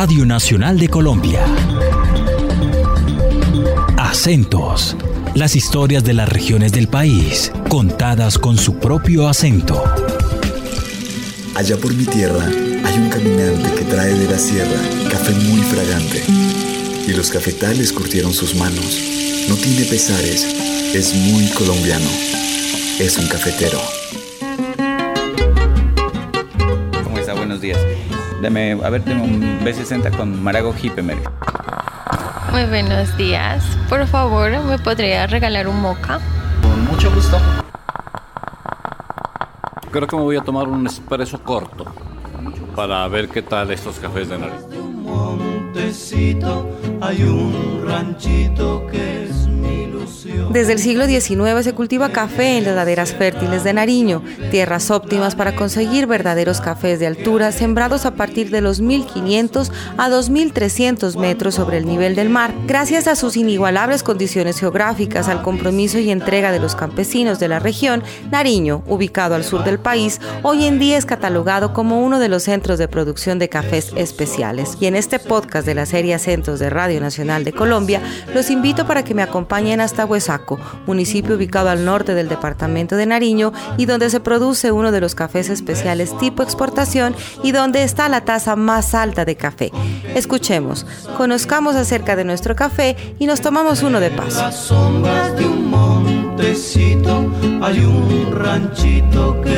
Radio Nacional de Colombia. Acentos. Las historias de las regiones del país, contadas con su propio acento. Allá por mi tierra hay un caminante que trae de la sierra café muy fragante. Y los cafetales curtieron sus manos. No tiene pesares, es muy colombiano. Es un cafetero. Deme, a ver, tengo un B60 con Marago Hipemer. Muy buenos días. Por favor, ¿me podría regalar un moca? Con mucho gusto. Creo que me voy a tomar un espresso corto para ver qué tal estos cafés de nariz. hay un ranchito que desde el siglo XIX se cultiva café en las laderas fértiles de Nariño, tierras óptimas para conseguir verdaderos cafés de altura sembrados a partir de los 1500 a 2300 metros sobre el nivel del mar. Gracias a sus inigualables condiciones geográficas, al compromiso y entrega de los campesinos de la región, Nariño, ubicado al sur del país, hoy en día es catalogado como uno de los centros de producción de cafés especiales. Y en este podcast de la serie Centros de Radio Nacional de Colombia, los invito para que me acompañen hasta Huesaco, municipio ubicado al norte del departamento de Nariño y donde se produce uno de los cafés especiales tipo exportación y donde está la tasa más alta de café. Escuchemos, conozcamos acerca de nuestro café y nos tomamos uno de paso. hay un ranchito que es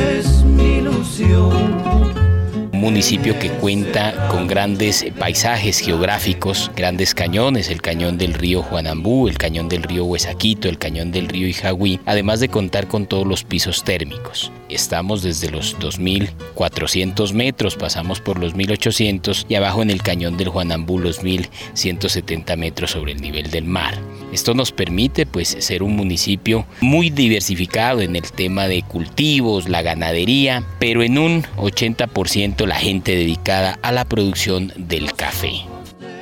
mi ilusión municipio que cuenta con grandes paisajes geográficos, grandes cañones, el cañón del río Juanambú, el cañón del río Huesaquito, el cañón del río Ijahuí, además de contar con todos los pisos térmicos. Estamos desde los 2.400 metros, pasamos por los 1.800 y abajo en el cañón del Juanambú los 1.170 metros sobre el nivel del mar. Esto nos permite pues ser un municipio muy diversificado en el tema de cultivos, la ganadería, pero en un 80% la gente dedicada a la producción del café.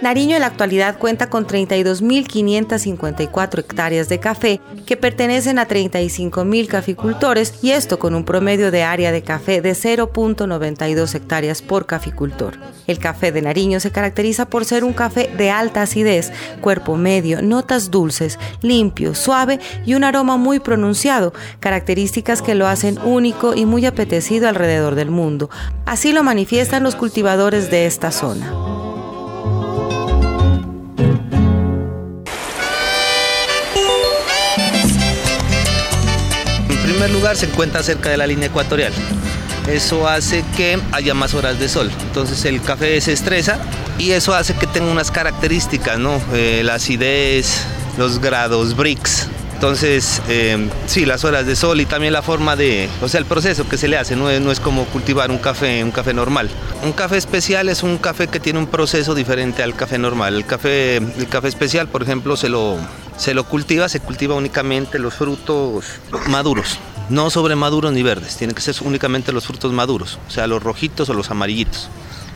Nariño en la actualidad cuenta con 32.554 hectáreas de café que pertenecen a 35.000 caficultores y esto con un promedio de área de café de 0.92 hectáreas por caficultor. El café de Nariño se caracteriza por ser un café de alta acidez, cuerpo medio, notas dulces, limpio, suave y un aroma muy pronunciado, características que lo hacen único y muy apetecido alrededor del mundo. Así lo manifiestan los cultivadores de esta zona. Primer lugar se encuentra cerca de la línea ecuatorial. Eso hace que haya más horas de sol. Entonces el café se estresa y eso hace que tenga unas características, ¿no? Eh, la acidez, los grados BRICS. Entonces, eh, sí, las horas de sol y también la forma de, o sea, el proceso que se le hace, no es, no es como cultivar un café, un café normal. Un café especial es un café que tiene un proceso diferente al café normal. El café, el café especial, por ejemplo, se lo, se lo cultiva, se cultiva únicamente los frutos maduros no sobre maduros ni verdes, tienen que ser únicamente los frutos maduros, o sea, los rojitos o los amarillitos.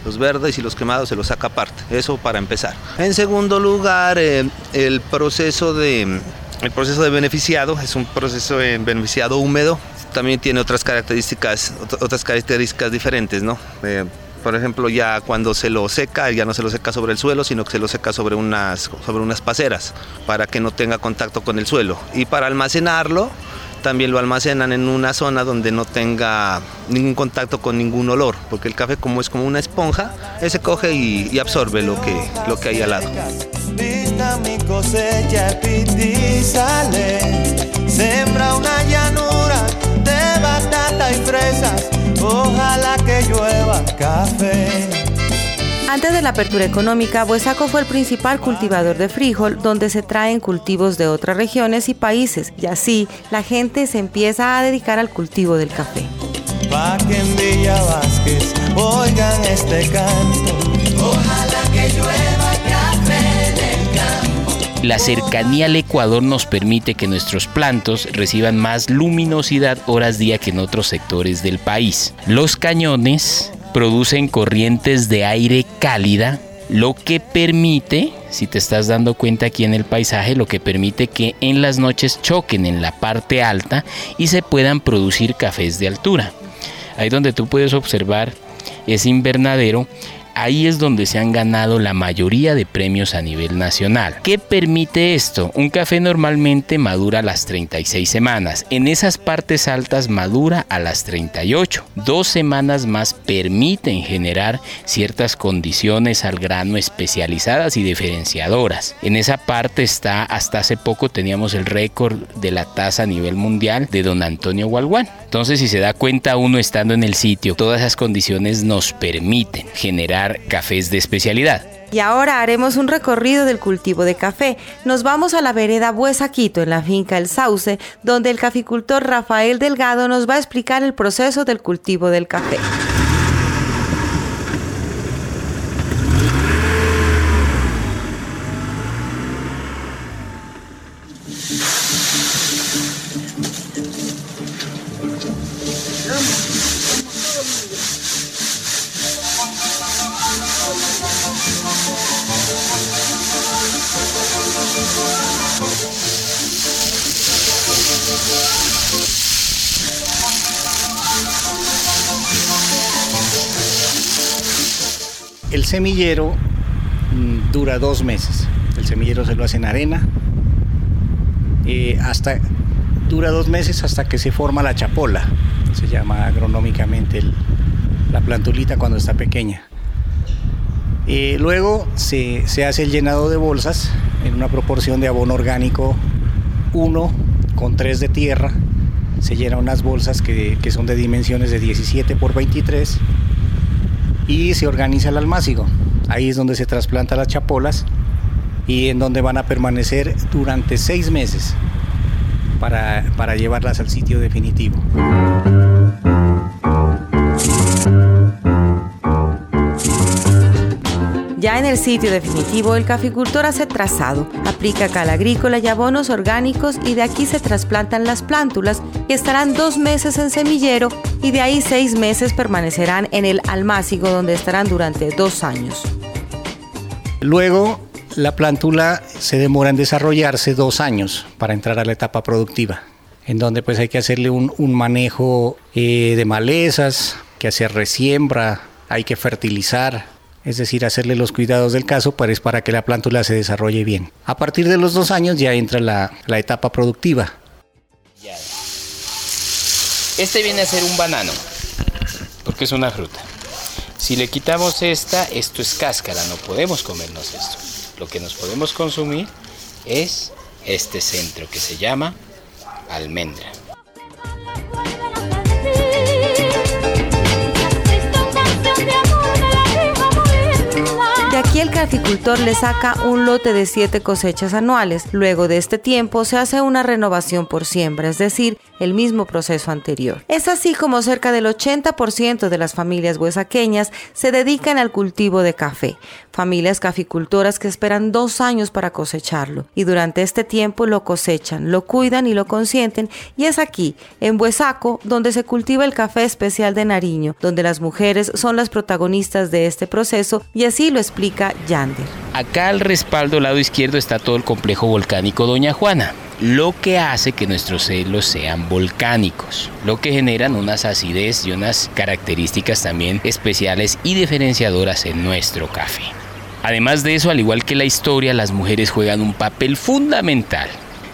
Los verdes y los quemados se los saca aparte, eso para empezar. En segundo lugar, eh, el, proceso de, el proceso de beneficiado es un proceso de beneficiado húmedo, también tiene otras características, otras características diferentes, ¿no? Eh, por ejemplo, ya cuando se lo seca, ya no se lo seca sobre el suelo, sino que se lo seca sobre unas, sobre unas paceras para que no tenga contacto con el suelo. Y para almacenarlo, también lo almacenan en una zona donde no tenga ningún contacto con ningún olor, porque el café como es como una esponja, ese coge y, absorbe lo que, lo que hay al lado. sembra una llanura de batata y fresas, ojalá que llueva café. Antes de la apertura económica, Buesaco fue el principal cultivador de frijol, donde se traen cultivos de otras regiones y países, y así la gente se empieza a dedicar al cultivo del café. este canto, ojalá que llueva café del campo. La cercanía al Ecuador nos permite que nuestros plantos reciban más luminosidad horas día que en otros sectores del país. Los cañones producen corrientes de aire cálida, lo que permite, si te estás dando cuenta aquí en el paisaje, lo que permite que en las noches choquen en la parte alta y se puedan producir cafés de altura. Ahí donde tú puedes observar ese invernadero ahí es donde se han ganado la mayoría de premios a nivel nacional. ¿Qué permite esto? Un café normalmente madura a las 36 semanas. En esas partes altas madura a las 38. Dos semanas más permiten generar ciertas condiciones al grano especializadas y diferenciadoras. En esa parte está, hasta hace poco teníamos el récord de la tasa a nivel mundial de don Antonio Gualguán. Entonces, si se da cuenta uno estando en el sitio, todas esas condiciones nos permiten generar cafés de especialidad. Y ahora haremos un recorrido del cultivo de café. Nos vamos a la vereda Buesaquito, en la finca El Sauce, donde el caficultor Rafael Delgado nos va a explicar el proceso del cultivo del café. El semillero mm, dura dos meses. El semillero se lo hace en arena. eh, hasta, dura dos meses hasta que se forma la chapola. Se llama agronómicamente la plantulita cuando está pequeña. Eh, luego se, se hace el llenado de bolsas en una proporción de abono orgánico 1 con 3 de tierra. Se llenan unas bolsas que, que son de dimensiones de 17 por 23 y se organiza el almácigo. Ahí es donde se trasplanta las chapolas y en donde van a permanecer durante seis meses para, para llevarlas al sitio definitivo. Ya en el sitio definitivo, el caficultor hace trazado, aplica cal agrícola y abonos orgánicos y de aquí se trasplantan las plántulas que estarán dos meses en semillero y de ahí seis meses permanecerán en el almácigo donde estarán durante dos años. Luego, la plántula se demora en desarrollarse dos años para entrar a la etapa productiva, en donde pues hay que hacerle un, manejo eh, de malezas, que hacer resiembra, hay que fertilizar, es decir, hacerle los cuidados del caso para, es para que la plántula se desarrolle bien. A partir de los dos años ya entra la, la etapa productiva. Este viene a ser un banano, porque es una fruta. Si le quitamos esta, esto es cáscara, no podemos comernos esto. Lo que nos podemos consumir es este centro que se llama almendra. Le saca un lote de siete cosechas anuales. Luego de este tiempo se hace una renovación por siembra, es decir, el mismo proceso anterior. Es así como cerca del 80% de las familias huesaqueñas se dedican al cultivo de café. Familias caficultoras que esperan dos años para cosecharlo y durante este tiempo lo cosechan, lo cuidan y lo consienten y es aquí, en Huesaco, donde se cultiva el café especial de Nariño, donde las mujeres son las protagonistas de este proceso y así lo explica Yander. Acá al respaldo lado izquierdo está todo el complejo volcánico Doña Juana, lo que hace que nuestros celos sean volcánicos, lo que generan unas acidez y unas características también especiales y diferenciadoras en nuestro café. Además de eso, al igual que la historia, las mujeres juegan un papel fundamental.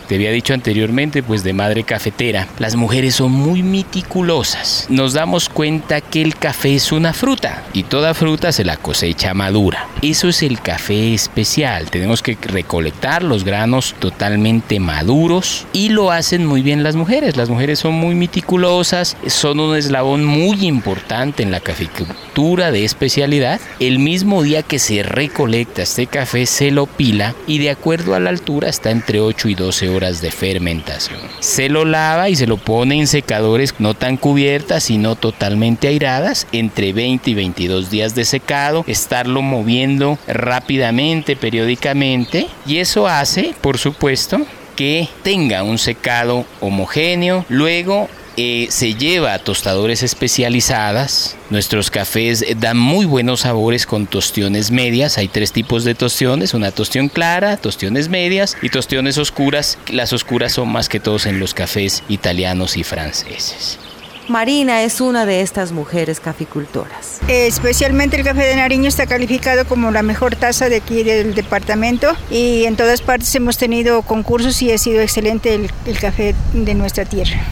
Te había dicho anteriormente, pues de madre cafetera, las mujeres son muy meticulosas. Nos damos cuenta que el café es una fruta y toda fruta se la cosecha madura. Eso es el café especial. Tenemos que recolectar los granos totalmente maduros y lo hacen muy bien las mujeres. Las mujeres son muy meticulosas, son un eslabón muy importante en la caficultura de especialidad. El mismo día que se recolecta este café se lo pila y de acuerdo a la altura está entre 8 y 12 horas de fermentación. Se lo lava y se lo pone en secadores no tan cubiertas sino totalmente airadas, entre 20 y 22 días de secado, estarlo moviendo rápidamente, periódicamente y eso hace, por supuesto, que tenga un secado homogéneo. Luego eh, se lleva a tostadores especializadas. Nuestros cafés dan muy buenos sabores con tostiones medias. Hay tres tipos de tostiones, una tostión clara, tostiones medias y tostiones oscuras. Las oscuras son más que todos en los cafés italianos y franceses. Marina es una de estas mujeres caficultoras. Especialmente el café de Nariño está calificado como la mejor taza de aquí del departamento y en todas partes hemos tenido concursos y ha sido excelente el, el café de nuestra tierra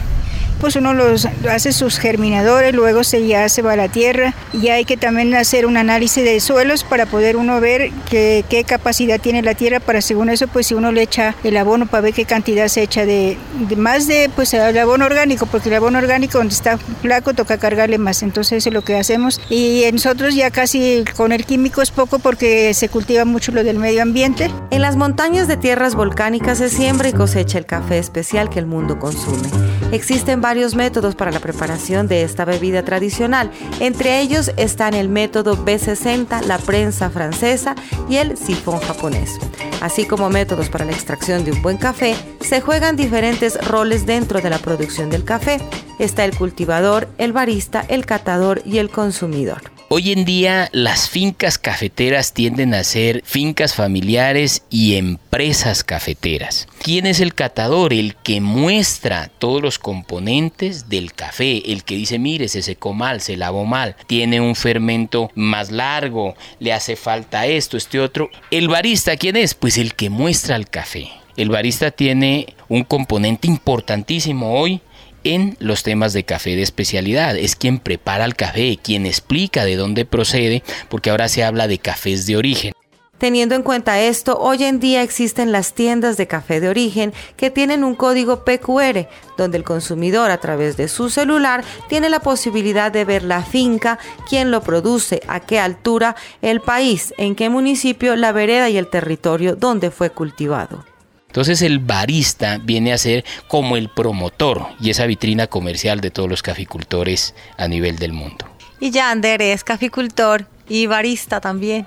pues uno los hace sus germinadores, luego se ya se va a la tierra y hay que también hacer un análisis de suelos para poder uno ver qué, capacidad tiene la tierra para según eso pues si uno le echa el abono para ver qué cantidad se echa de, más de pues el abono orgánico porque el abono orgánico donde está flaco toca cargarle más entonces eso es lo que hacemos y nosotros ya casi con el químico es poco porque se cultiva mucho lo del medio ambiente. En las montañas de tierras volcánicas se siembra y cosecha el café especial que el mundo consume. Existen varios métodos para la preparación de esta bebida tradicional. Entre ellos están el método B60, la prensa francesa y el sifón japonés. Así como métodos para la extracción de un buen café, se juegan diferentes roles dentro de la producción del café. Está el cultivador, el barista, el catador y el consumidor. Hoy en día las fincas cafeteras tienden a ser fincas familiares y empresas cafeteras. ¿Quién es el catador? El que muestra todos los componentes del café, el que dice, mire, se secó mal, se lavó mal, tiene un fermento más largo, le hace falta esto, este otro. El barista, ¿quién es? Pues el que muestra el café. El barista tiene un componente importantísimo hoy en los temas de café de especialidad. Es quien prepara el café, quien explica de dónde procede, porque ahora se habla de cafés de origen. Teniendo en cuenta esto, hoy en día existen las tiendas de café de origen que tienen un código PQR, donde el consumidor a través de su celular tiene la posibilidad de ver la finca, quién lo produce, a qué altura, el país, en qué municipio, la vereda y el territorio donde fue cultivado. Entonces el barista viene a ser como el promotor y esa vitrina comercial de todos los caficultores a nivel del mundo. Y Yander es caficultor y barista también.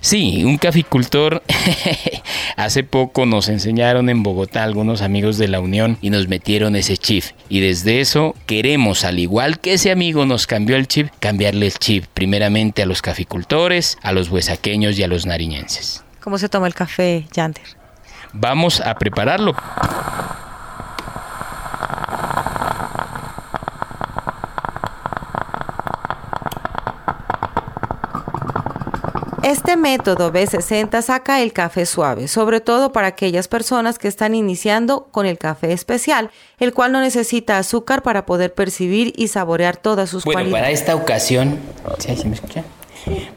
Sí, un caficultor. Hace poco nos enseñaron en Bogotá algunos amigos de la Unión y nos metieron ese chip. Y desde eso queremos, al igual que ese amigo nos cambió el chip, cambiarle el chip primeramente a los caficultores, a los huesaqueños y a los nariñenses. ¿Cómo se toma el café, Yander? Vamos a prepararlo. Este método B60 saca el café suave, sobre todo para aquellas personas que están iniciando con el café especial, el cual no necesita azúcar para poder percibir y saborear todas sus bueno, cualidades. Para esta ocasión, ¿sí, me escucha?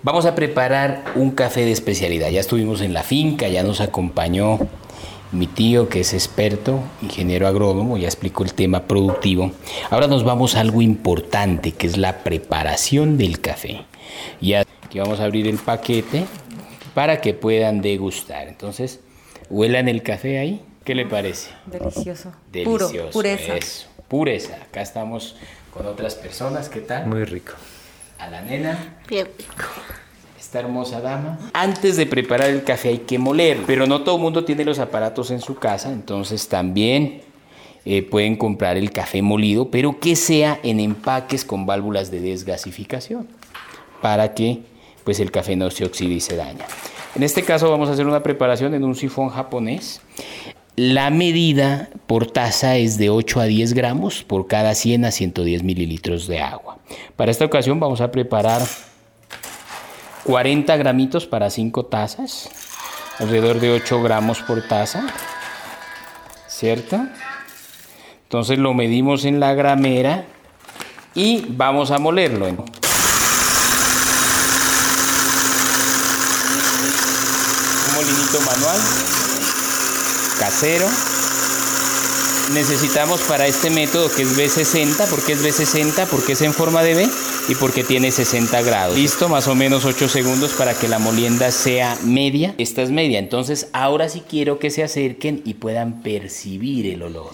Vamos a preparar un café de especialidad. Ya estuvimos en la finca, ya nos acompañó mi tío que es experto, ingeniero agrónomo, ya explicó el tema productivo. Ahora nos vamos a algo importante, que es la preparación del café. Ya aquí vamos a abrir el paquete para que puedan degustar. Entonces, huelan el café ahí. ¿Qué le parece? Delicioso. Delicioso. Puro, pureza. Eso, pureza. Acá estamos con otras personas. ¿Qué tal? Muy rico. A la nena. Bien rico. Esta hermosa dama. Antes de preparar el café hay que moler, pero no todo el mundo tiene los aparatos en su casa, entonces también eh, pueden comprar el café molido, pero que sea en empaques con válvulas de desgasificación, para que pues el café no se oxide y se daña. En este caso vamos a hacer una preparación en un sifón japonés. La medida por taza es de 8 a 10 gramos por cada 100 a 110 mililitros de agua. Para esta ocasión vamos a preparar 40 gramitos para 5 tazas, alrededor de 8 gramos por taza, ¿cierto? Entonces lo medimos en la gramera y vamos a molerlo. Un molinito manual, casero. Necesitamos para este método que es B60, ¿por qué es B60? Porque es en forma de B y porque tiene 60 grados. Listo, más o menos 8 segundos para que la molienda sea media. Esta es media, entonces ahora sí quiero que se acerquen y puedan percibir el olor.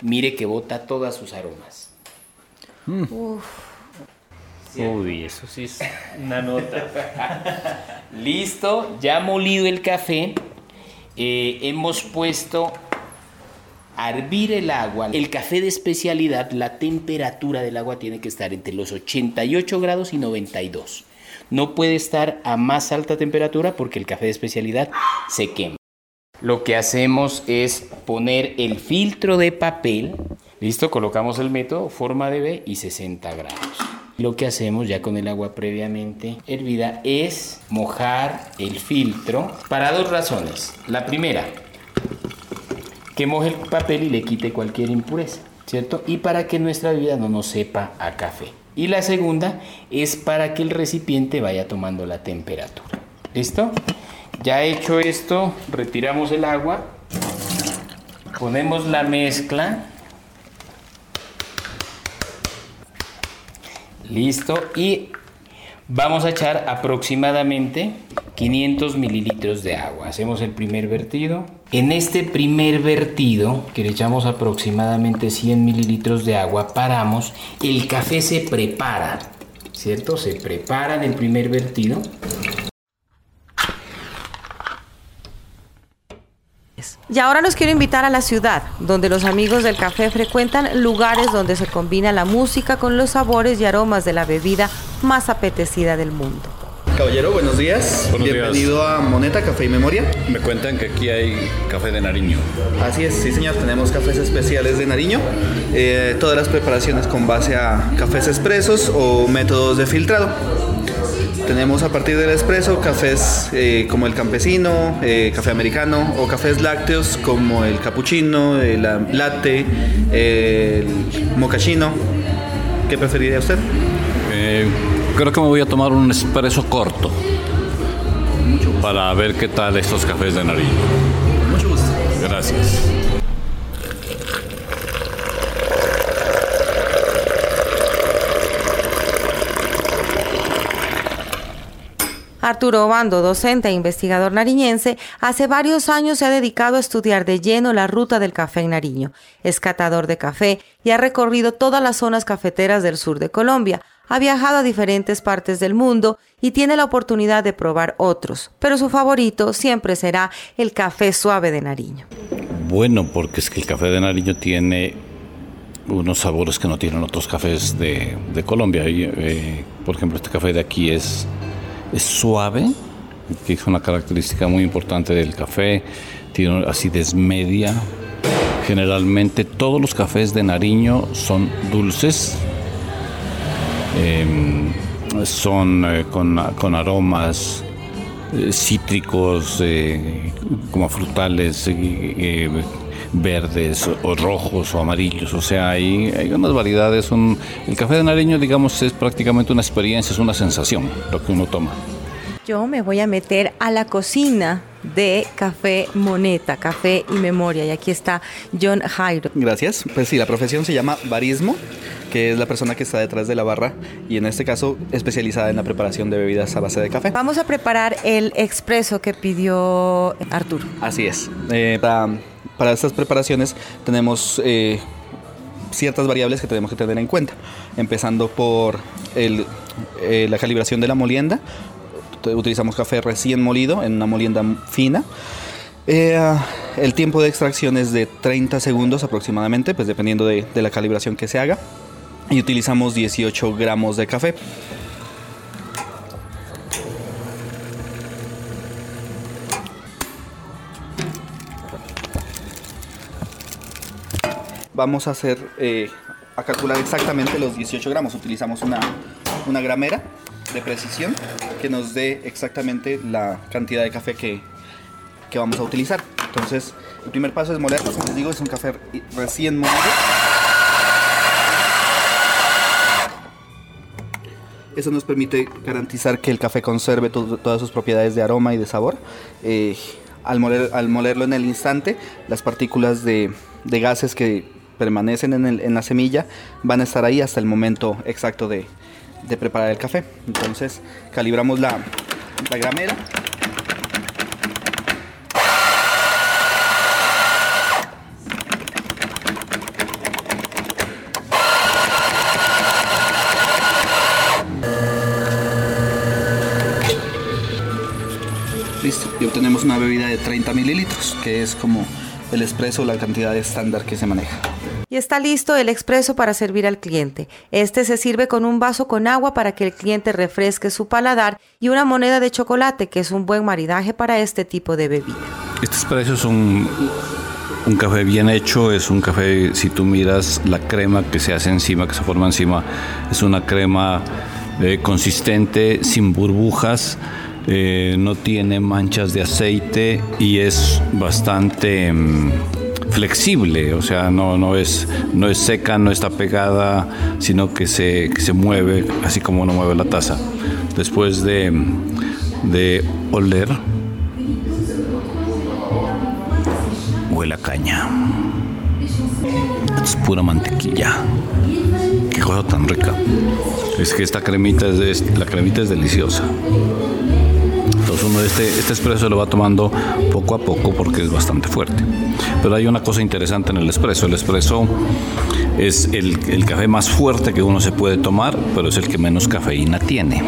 Mire que bota todas sus aromas. Uf. Uy, eso sí es una nota. Listo, ya molido el café, eh, hemos puesto hervir el agua. El café de especialidad, la temperatura del agua tiene que estar entre los 88 grados y 92. No puede estar a más alta temperatura porque el café de especialidad se quema. Lo que hacemos es poner el filtro de papel Listo, colocamos el método, forma de B y 60 grados. Lo que hacemos ya con el agua previamente hervida es mojar el filtro para dos razones. La primera, que moje el papel y le quite cualquier impureza, ¿cierto? Y para que nuestra bebida no nos sepa a café. Y la segunda es para que el recipiente vaya tomando la temperatura. ¿Listo? Ya hecho esto, retiramos el agua, ponemos la mezcla Listo. Y vamos a echar aproximadamente 500 mililitros de agua. Hacemos el primer vertido. En este primer vertido, que le echamos aproximadamente 100 mililitros de agua, paramos. El café se prepara, ¿cierto? Se prepara en el primer vertido. Y ahora los quiero invitar a la ciudad, donde los amigos del café frecuentan lugares donde se combina la música con los sabores y aromas de la bebida más apetecida del mundo. Caballero, buenos días. Bienvenido a Moneta Café y Memoria. Me cuentan que aquí hay café de Nariño. Así es, sí señor, tenemos cafés especiales de Nariño. Eh, todas las preparaciones con base a cafés expresos o métodos de filtrado. Tenemos a partir del espresso cafés eh, como el campesino, eh, café americano o cafés lácteos como el cappuccino, el latte, el mocachino. ¿Qué preferiría usted? Eh, creo que me voy a tomar un espresso corto para ver qué tal estos cafés de nariz. Mucho gusto. Gracias. Arturo Obando, docente e investigador nariñense, hace varios años se ha dedicado a estudiar de lleno la ruta del café en Nariño. Es catador de café y ha recorrido todas las zonas cafeteras del sur de Colombia. Ha viajado a diferentes partes del mundo y tiene la oportunidad de probar otros, pero su favorito siempre será el café suave de Nariño. Bueno, porque es que el café de Nariño tiene unos sabores que no tienen otros cafés de, Colombia. Eh, por ejemplo, este café de aquí es es suave, que es una característica muy importante del café, tiene acidez media. Generalmente todos los cafés de Nariño son dulces, em, son eh, con, aromas eh, cítricos, eh, como frutales, verdes o rojos o amarillos. O sea, hay, hay unas variedades. el café de Nariño, digamos, es prácticamente una experiencia, es una sensación lo que uno toma. Yo me voy a meter a la cocina de Café Moneta, Café y Memoria. Y aquí está John Jairo. Gracias. Pues sí, la profesión se llama barismo, que es la persona que está detrás de la barra y en este caso especializada en la preparación de bebidas a base de café. Vamos a preparar el expreso que pidió Arturo. Así es. Eh, para estas preparaciones tenemos eh, ciertas variables que tenemos que tener en cuenta, empezando por eh, la calibración de la molienda. Utilizamos café recién molido en una molienda fina. Eh, el tiempo de extracción es de 30 segundos aproximadamente, pues dependiendo de, de la calibración que se haga. Y utilizamos 18 gramos de café. Vamos a hacer, eh, a calcular exactamente los 18 gramos. Utilizamos una, una gramera de precisión que nos dé exactamente la cantidad de café que, que vamos a utilizar. Entonces, el primer paso es molerlo, como les digo, es un café recién molido. Eso nos permite garantizar que el café conserve todas sus propiedades de aroma y de sabor. Eh, al, moler, al molerlo en el instante, las partículas de, de gases que permanecen en, la semilla van a estar ahí hasta el momento exacto de, preparar el café. Entonces calibramos la, la gramera. Listo, y obtenemos una bebida de 30 mililitros, que es como el expreso, la cantidad estándar que se maneja y está listo el expreso para servir al cliente. Este se sirve con un vaso con agua para que el cliente refresque su paladar y una moneda de chocolate, que es un buen maridaje para este tipo de bebida. Este expreso es un, café bien hecho es un café, si tú miras la crema que se hace encima, que se forma encima, es una crema eh, consistente, sin burbujas, eh, no tiene manchas de aceite y es bastante mm, flexible, o sea, no, no, es, no es seca, no está pegada, sino que se, se mueve así como uno mueve la taza. Después de, de oler, huele a caña. Es pura mantequilla. Qué cosa tan rica. Es que esta cremita es, la cremita es deliciosa. Uno este, este espresso lo va tomando poco a poco porque es bastante fuerte. Pero hay una cosa interesante en el espresso. El espresso es el, el café más fuerte que uno se puede tomar, pero es el que menos cafeína tiene.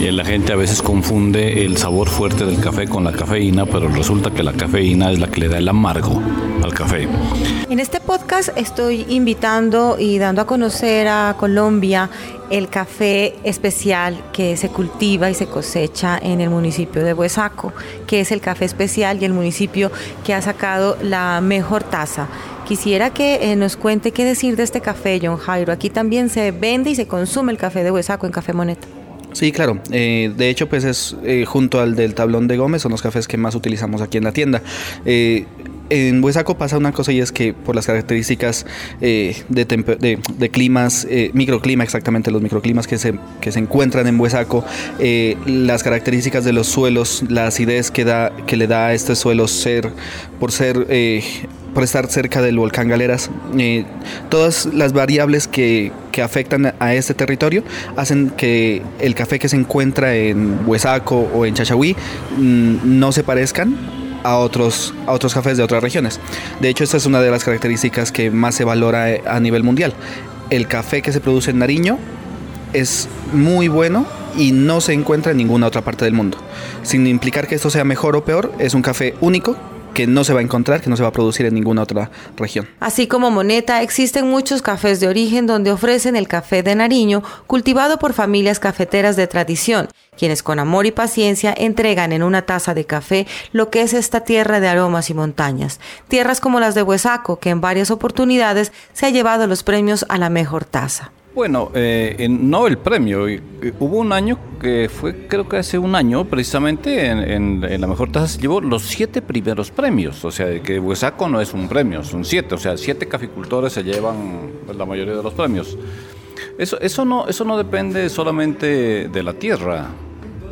La gente a veces confunde el sabor fuerte del café con la cafeína, pero resulta que la cafeína es la que le da el amargo café. En este podcast estoy invitando y dando a conocer a Colombia el café especial que se cultiva y se cosecha en el municipio de Huesaco, que es el café especial y el municipio que ha sacado la mejor taza. Quisiera que eh, nos cuente qué decir de este café, John Jairo. Aquí también se vende y se consume el café de Huesaco en Café Moneta. Sí, claro. Eh, de hecho, pues es eh, junto al del tablón de Gómez, son los cafés que más utilizamos aquí en la tienda. Eh, en Huesaco pasa una cosa y es que por las características de, de, climas, microclima exactamente, los microclimas que se, que se encuentran en Huesaco, las características de los suelos, la acidez que, da, que le da a este suelo ser, por ser por estar cerca del volcán Galeras. Eh, todas las variables que, que, afectan a este territorio hacen que el café que se encuentra en Huesaco o en Chachahuí mm, no se parezcan a otros, a otros cafés de otras regiones. De hecho, esta es una de las características que más se valora eh, a nivel mundial. El café que se produce en Nariño es muy bueno y no se encuentra en ninguna otra parte del mundo. Sin implicar que esto sea mejor o peor, es un café único que no se va a encontrar, que no se va a producir en ninguna otra región. Así como Moneta, existen muchos cafés de origen donde ofrecen el café de Nariño, cultivado por familias cafeteras de tradición, quienes con amor y paciencia entregan en una taza de café lo que es esta tierra de aromas y montañas. Tierras como las de Huesaco, que en varias oportunidades se ha llevado los premios a la mejor taza. Bueno, eh, no el premio. Hubo un año que fue, creo que hace un año, precisamente en, la mejor taza se llevó los siete primeros premios. O sea, que Huesaco no es un premio, son siete. O sea, siete caficultores se llevan pues, la mayoría de los premios. Eso, eso, no, eso no depende solamente de la tierra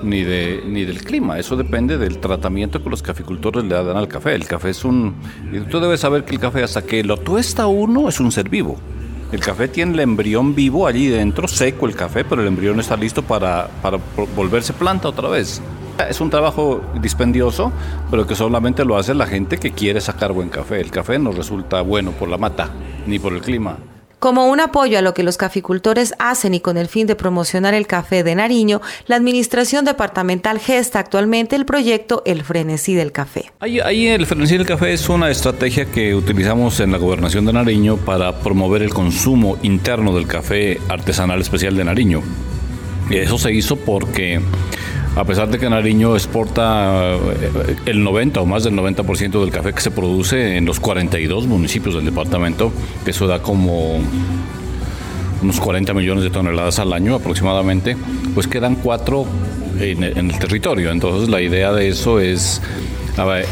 ni, de, ni del clima, eso depende del tratamiento que los caficultores le dan al café. El café es un... Tú debes saber que el café hasta que lo tuesta uno es un ser vivo. El café tiene el embrión vivo allí dentro, seco el café, pero el embrión está listo para, para volverse planta otra vez. Es un trabajo dispendioso, pero que solamente lo hace la gente que quiere sacar buen café. El café no resulta bueno por la mata, ni por el clima. Como un apoyo a lo que los caficultores hacen y con el fin de promocionar el café de Nariño, la Administración Departamental gesta actualmente el proyecto El Frenesí del Café. Ahí, el Frenesí del Café es una estrategia que utilizamos en la Gobernación de Nariño para promover el consumo interno del café artesanal especial de Nariño. Y eso se hizo porque a pesar de que Nariño exporta eh, el 90 o más del 90% del café que se produce en los 42 municipios del departamento, que eso da como unos 40 millones de toneladas al año aproximadamente, pues quedan cuatro en, el territorio. Entonces la idea de eso es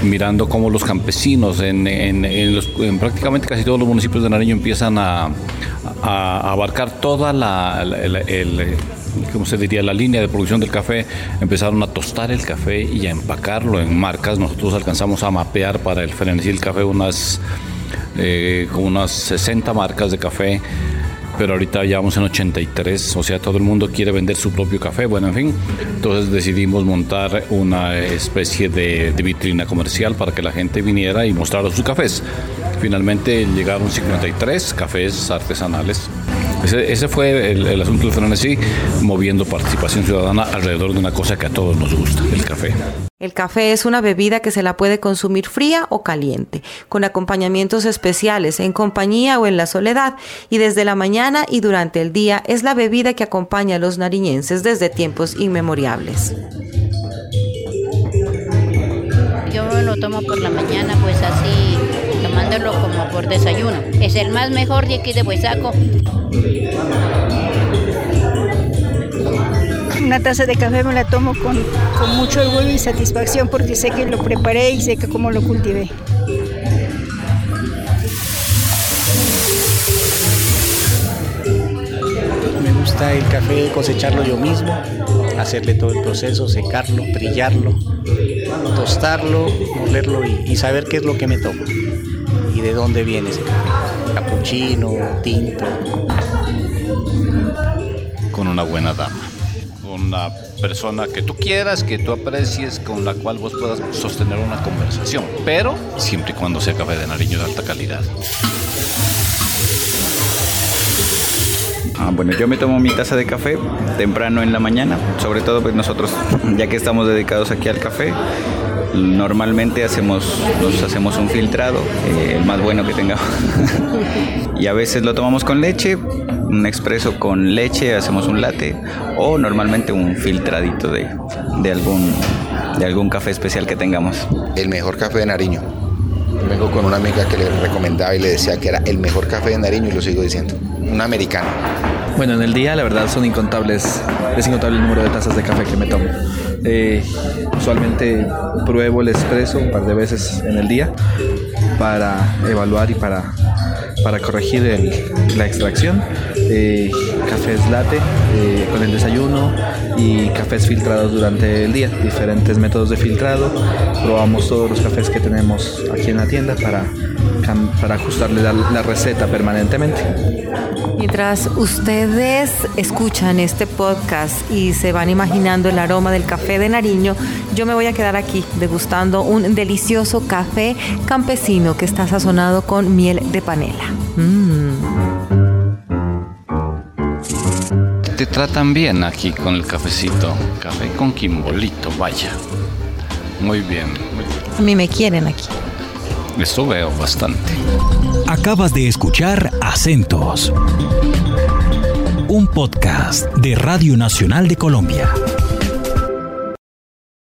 mirando cómo los campesinos en, prácticamente casi todos los municipios de Nariño empiezan a, abarcar toda la, el, como se diría, la línea de producción del café, empezaron a tostar el café y a empacarlo en marcas. Nosotros alcanzamos a mapear para el frenesí del café unas, eh, unas 60 marcas de café pero ahorita ya vamos en 83, o sea, todo el mundo quiere vender su propio café, bueno, en fin, entonces decidimos montar una especie de, de vitrina comercial para que la gente viniera y mostrara sus cafés. Finalmente llegaron 53 cafés artesanales ese, fue el, asunto del frenesí, moviendo participación ciudadana alrededor de una cosa que a todos nos gusta, el café. El café es una bebida que se la puede consumir fría o caliente, con acompañamientos especiales, en compañía o en la soledad, y desde la mañana y durante el día es la bebida que acompaña a los nariñenses desde tiempos inmemoriales. Yo lo tomo por la mañana, pues así tomándolo como por desayuno. Es el más mejor de aquí de Huesaco. Una taza de café me la tomo con, con mucho orgullo y satisfacción porque sé que lo preparé y sé que cómo lo cultivé. Me gusta el café cosecharlo yo mismo, hacerle todo el proceso, secarlo, brillarlo, tostarlo, molerlo y, y saber qué es lo que me tomo y de dónde viene ese café. Capuchino, tinto. Con una buena dama. Una persona que tú quieras, que tú aprecies, con la cual vos puedas sostener una conversación. Pero siempre y cuando sea café de Nariño de alta calidad. Ah, bueno, yo me tomo mi taza de café temprano en la mañana, sobre todo pues nosotros, ya que estamos dedicados aquí al café, normalmente hacemos, nos hacemos un filtrado, eh, el más bueno que tengamos. y a veces lo tomamos con leche, un expreso con leche, hacemos un latte, o normalmente un filtradito de, de algún, de algún café especial que tengamos. El mejor café de Nariño. Vengo con una amiga que le recomendaba y le decía que era el mejor café de Nariño y lo sigo diciendo. Un americano. Bueno, en el día la verdad son incontables, es incontable el número de tazas de café que me tomo. Eh, usualmente pruebo el expreso un par de veces en el día para evaluar y para, para corregir la extracción. Eh, cafés latte eh, con el desayuno y cafés filtrados durante el día, diferentes métodos de filtrado. Probamos todos los cafés que tenemos aquí en la tienda para, para ajustarle la- la receta permanentemente. Mientras ustedes escuchan este podcast y se van imaginando el aroma del café de Nariño, yo me voy a quedar aquí degustando un delicioso café campesino que está sazonado con miel de panela. Mm. Te tratan bien aquí con el cafecito. Café con quimbolito, vaya. Muy bien. A mí me quieren aquí. Eso veo bastante. Acabas de escuchar Acentos, un podcast de Radio Nacional de Colombia.